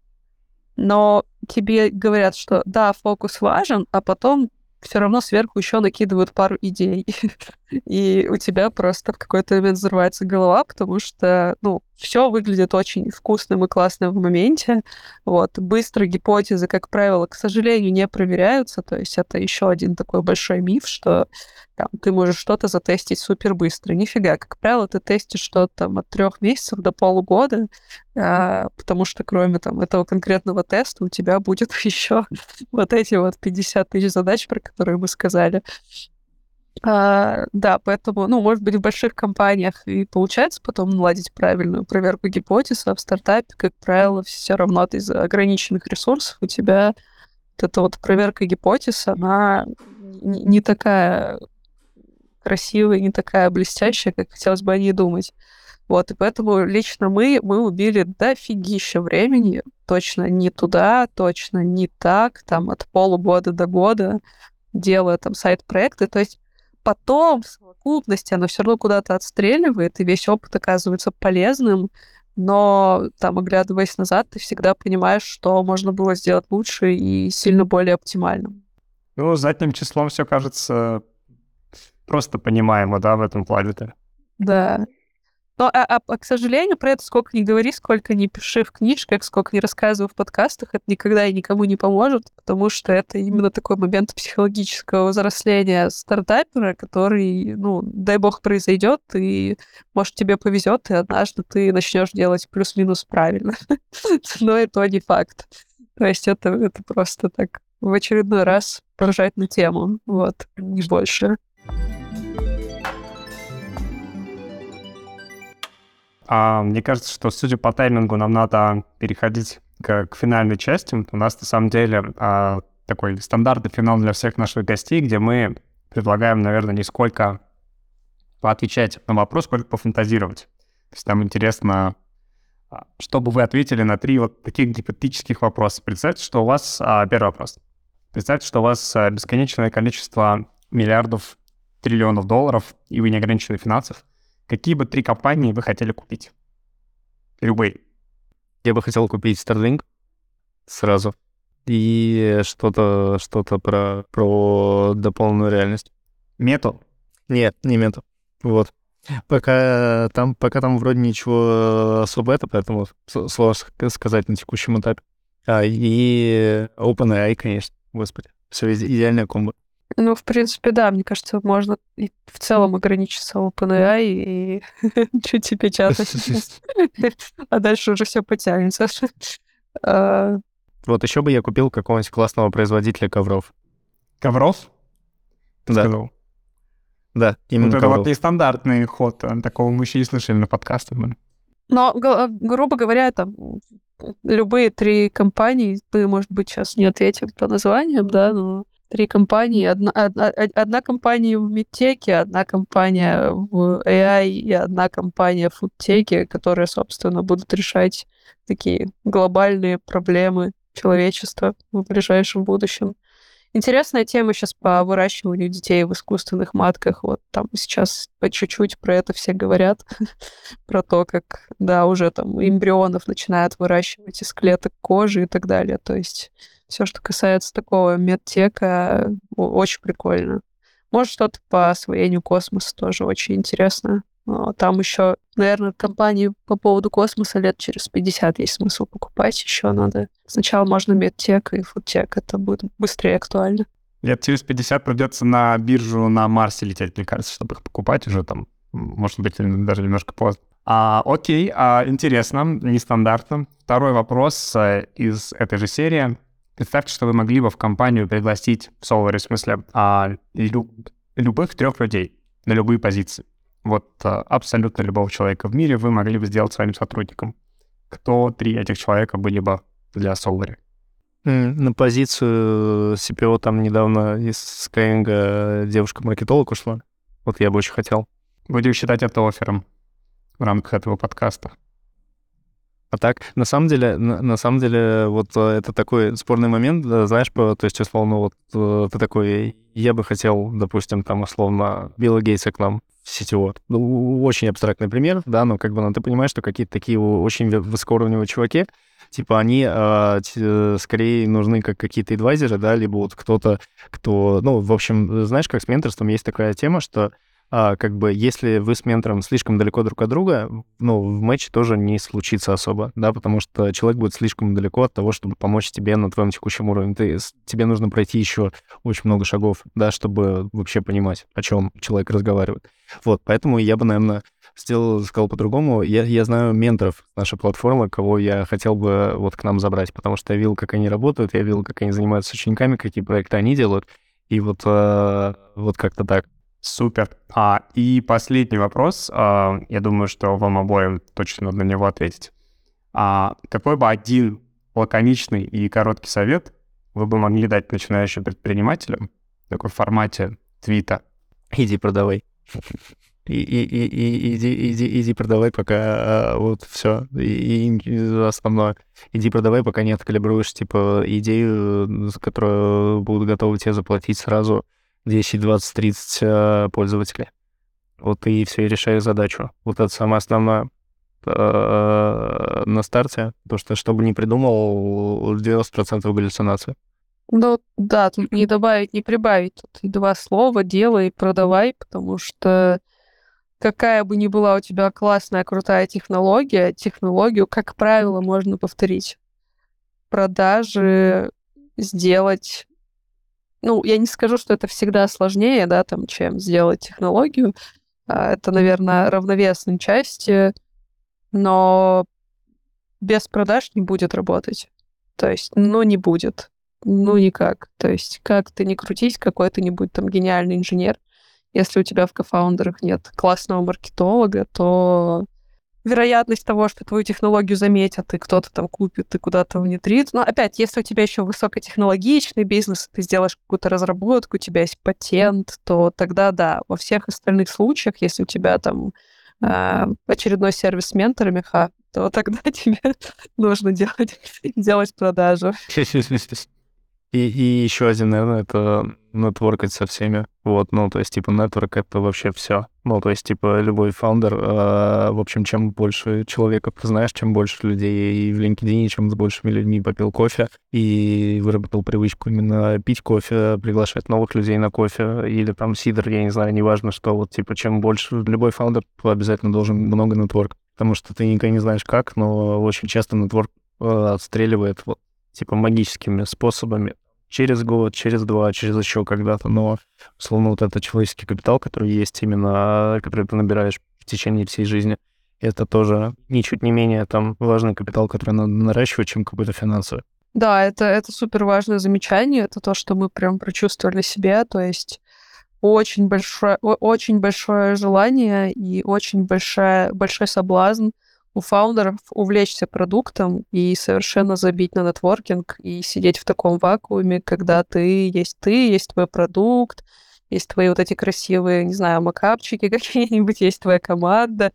но тебе говорят, что да, фокус важен, а потом все равно сверху еще накидывают пару идей. <laughs> И у тебя просто в какой-то момент взрывается голова, потому что, ну, все выглядит очень вкусным и классным в моменте. Вот. Быстро гипотезы, как правило, к сожалению, не проверяются. То есть это еще один такой большой миф, что там, ты можешь что-то затестить супер быстро. Нифига. Как правило, ты тестишь что-то там от трех месяцев до полугода, а, потому что кроме там этого конкретного теста у тебя будет <laughs> еще вот эти вот 50 тысяч задач, про которые мы сказали. А, да, поэтому, ну, может быть, в больших компаниях и получается потом наладить правильную проверку гипотез, а в стартапе, как правило, все равно ты из-за ограниченных ресурсов у тебя вот эта вот проверка гипотез, она не такая красивая, не такая блестящая, как хотелось бы о ней думать. Вот, и поэтому лично мы, мы убили дофигища времени, точно не туда, точно не так, там от полугода до года, делая там сайт-проекты. То есть потом в совокупности оно все равно куда-то отстреливает, и весь опыт оказывается полезным, но там, оглядываясь назад, ты всегда понимаешь, что можно было сделать лучше и сильно более оптимальным. Ну, задним числом все кажется просто понимаемо, да, в этом плане-то. Да. Но, а, а, а, к сожалению, про это сколько ни говори, сколько ни пиши в книжках, сколько ни рассказывай в подкастах, это никогда и никому не поможет, потому что это именно такой момент психологического взросления стартапера, который, ну, дай бог, произойдет, и, может, тебе повезет, и однажды ты начнешь делать плюс-минус правильно. <laughs> Но это не факт. То есть это, это просто так в очередной раз поражать на тему, вот, не больше. А, мне кажется, что, судя по таймингу, нам надо переходить к, к финальной части. У нас, на самом деле, а, такой стандартный финал для всех наших гостей, где мы предлагаем, наверное, не сколько поотвечать на вопрос, сколько пофантазировать. То есть нам интересно, а, чтобы вы ответили на три вот таких гипотетических вопроса. Представьте, что у вас... А, первый вопрос. Представьте, что у вас а, бесконечное количество миллиардов, триллионов долларов, и вы не ограничены финансов. Какие бы три компании вы хотели купить? Любые. Я бы хотел купить Starlink сразу. И что-то что про, про дополненную реальность. Метал? Нет, не метал. Вот. Пока там, пока там вроде ничего особо это, поэтому сложно сказать на текущем этапе. А, и OpenAI, конечно, господи. Все идеальная комбо. Ну, в принципе, да, мне кажется, можно и в целом ограничиться OpenAI и <laughs> чуть печатать. <laughs> <laughs> А дальше уже все потянется. А. Вот еще бы я купил какого-нибудь классного производителя ковров. Ковров? Да. Да, именно Вот это вот нестандартный ход. А, такого мы еще не слышали на подкастах. Но, грубо говоря, там любые три компании, мы, может быть, сейчас не ответим по названиям, да, но три компании. Одна, одна, одна компания в медтеке, одна компания в AI и одна компания в фудтеке, которые, собственно, будут решать такие глобальные проблемы человечества в ближайшем будущем. Интересная тема сейчас по выращиванию детей в искусственных матках. Вот там сейчас по чуть-чуть про это все говорят. <laughs> про то, как, да, уже там эмбрионов начинают выращивать из клеток кожи и так далее. То есть все, что касается такого медтека, очень прикольно. Может, что-то по освоению космоса тоже очень интересно. Но там еще, наверное, компании по поводу космоса лет через 50 есть смысл покупать. Еще надо. Сначала можно медтек и фудтек. Это будет быстрее актуально. Лет через 50 придется на биржу на Марсе лететь, мне кажется, чтобы их покупать уже там, может быть, даже немножко поздно. А, окей, а, интересно, нестандартно. Второй вопрос э, из этой же серии. Представьте, что вы могли бы в компанию пригласить, в Solver, в смысле, а, люб, любых трех людей на любые позиции. Вот а, абсолютно любого человека в мире вы могли бы сделать своим сотрудником. Кто три этих человека были бы для Solver? На позицию CPO там недавно из Skyeng девушка-маркетолог ушла. Вот я бы очень хотел. Будем считать это оффером в рамках этого подкаста. А так, на самом деле, на, на самом деле, вот э, это такой спорный момент, знаешь, по, то есть, условно, вот э, ты такой, я бы хотел, допустим, там, условно, Билла Гейтса к нам в сетево. Ну, очень абстрактный пример, да, но как бы ну, ты понимаешь, что какие-то такие очень высокоуровневые чуваки, типа они э, скорее нужны как какие-то адвайзеры, да, либо вот кто-то, кто, ну, в общем, знаешь, как с менторством есть такая тема, что а, как бы если вы с ментором слишком далеко друг от друга, ну, в матче тоже не случится особо, да, потому что человек будет слишком далеко от того, чтобы помочь тебе на твоем текущем уровне. Ты, тебе нужно пройти еще очень много шагов, да, чтобы вообще понимать, о чем человек разговаривает. Вот, поэтому я бы, наверное, сделал, сказал по-другому. Я, я знаю менторов нашей платформы, кого я хотел бы вот к нам забрать, потому что я видел, как они работают, я видел, как они занимаются с учениками, какие проекты они делают, и вот, э, вот как-то так. Супер. А, и последний вопрос. А, я думаю, что вам обоим точно надо на него ответить. А, какой бы один лаконичный и короткий совет вы бы могли дать начинающим предпринимателям в такой формате твита? Иди продавай. И, и, и, и иди, иди, иди продавай, пока а, вот все. И, и основное. Иди продавай, пока не откалибруешь, типа, идею, за которую будут готовы тебе заплатить сразу 10, 20, 30 пользователей. Вот и все, и решаю задачу. Вот это самое основное э, на старте, потому что, чтобы не придумал, 90% галлюцинации. Ну да, тут не добавить, не прибавить. Тут и два слова делай, продавай, потому что какая бы ни была у тебя классная, крутая технология, технологию, как правило, можно повторить. Продажи сделать ну, я не скажу, что это всегда сложнее, да, там, чем сделать технологию. А, это, наверное, равновесные части, но без продаж не будет работать. То есть, ну, не будет. Ну, никак. То есть, как ты не крутись, какой ты не будь там гениальный инженер, если у тебя в кофаундерах нет классного маркетолога, то вероятность того, что твою технологию заметят, и кто-то там купит и куда-то внедрит. Но опять, если у тебя еще высокотехнологичный бизнес, ты сделаешь какую-то разработку, у тебя есть патент, то тогда да. Во всех остальных случаях, если у тебя там э, очередной сервис с менторами, ха, то тогда <laughs> тебе нужно делать, делать продажу. <laughs> И, и еще один, наверное, это нетворкать со всеми. Вот, ну, то есть, типа, нетворк — это вообще все. Ну, то есть, типа, любой фаундер, э, в общем, чем больше человеков ты знаешь, чем больше людей и в LinkedIn, чем с большими людьми попил кофе и выработал привычку именно пить кофе, приглашать новых людей на кофе или там сидр, я не знаю, неважно что, вот, типа, чем больше любой фаундер обязательно должен много нетворк, потому что ты никогда не знаешь как, но очень часто нетворк э, отстреливает вот типа магическими способами через год, через два, через еще когда-то, но, условно, вот этот человеческий капитал, который есть именно, который ты набираешь в течение всей жизни, это тоже ничуть не менее там важный капитал, который надо наращивать, чем какой-то финансовый. Да, это, это супер важное замечание, это то, что мы прям прочувствовали себе, то есть очень большое, очень большое желание и очень большая, большой соблазн у фаундеров увлечься продуктом и совершенно забить на нетворкинг и сидеть в таком вакууме, когда ты есть ты, есть твой продукт, есть твои вот эти красивые, не знаю, макапчики <laughs> какие-нибудь, есть твоя команда,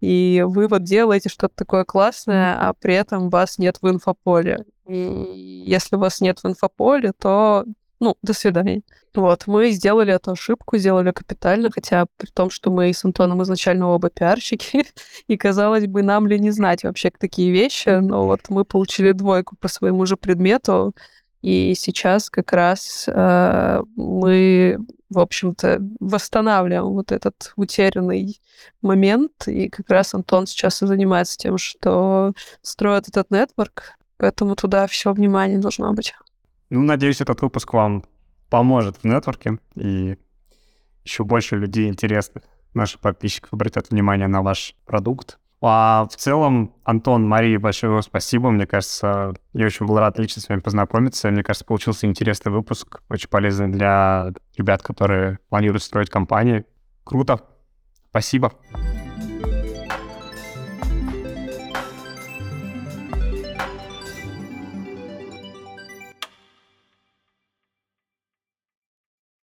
и вы вот делаете что-то такое классное, а при этом вас нет в инфополе. И если вас нет в инфополе, то ну, до свидания. Вот, мы сделали эту ошибку, сделали капитально, хотя при том, что мы с Антоном изначально оба пиарщики, <laughs> и, казалось бы, нам ли не знать вообще такие вещи, но вот мы получили двойку по своему же предмету, и сейчас как раз э, мы, в общем-то, восстанавливаем вот этот утерянный момент, и как раз Антон сейчас и занимается тем, что строит этот нетворк, поэтому туда все внимание должно быть. Ну, надеюсь, этот выпуск вам поможет в нетворке, и еще больше людей интересных, наших подписчиков, обратят внимание на ваш продукт. А в целом, Антон, Мария, большое вам спасибо. Мне кажется, я очень был рад лично с вами познакомиться. Мне кажется, получился интересный выпуск, очень полезный для ребят, которые планируют строить компании. Круто. Спасибо.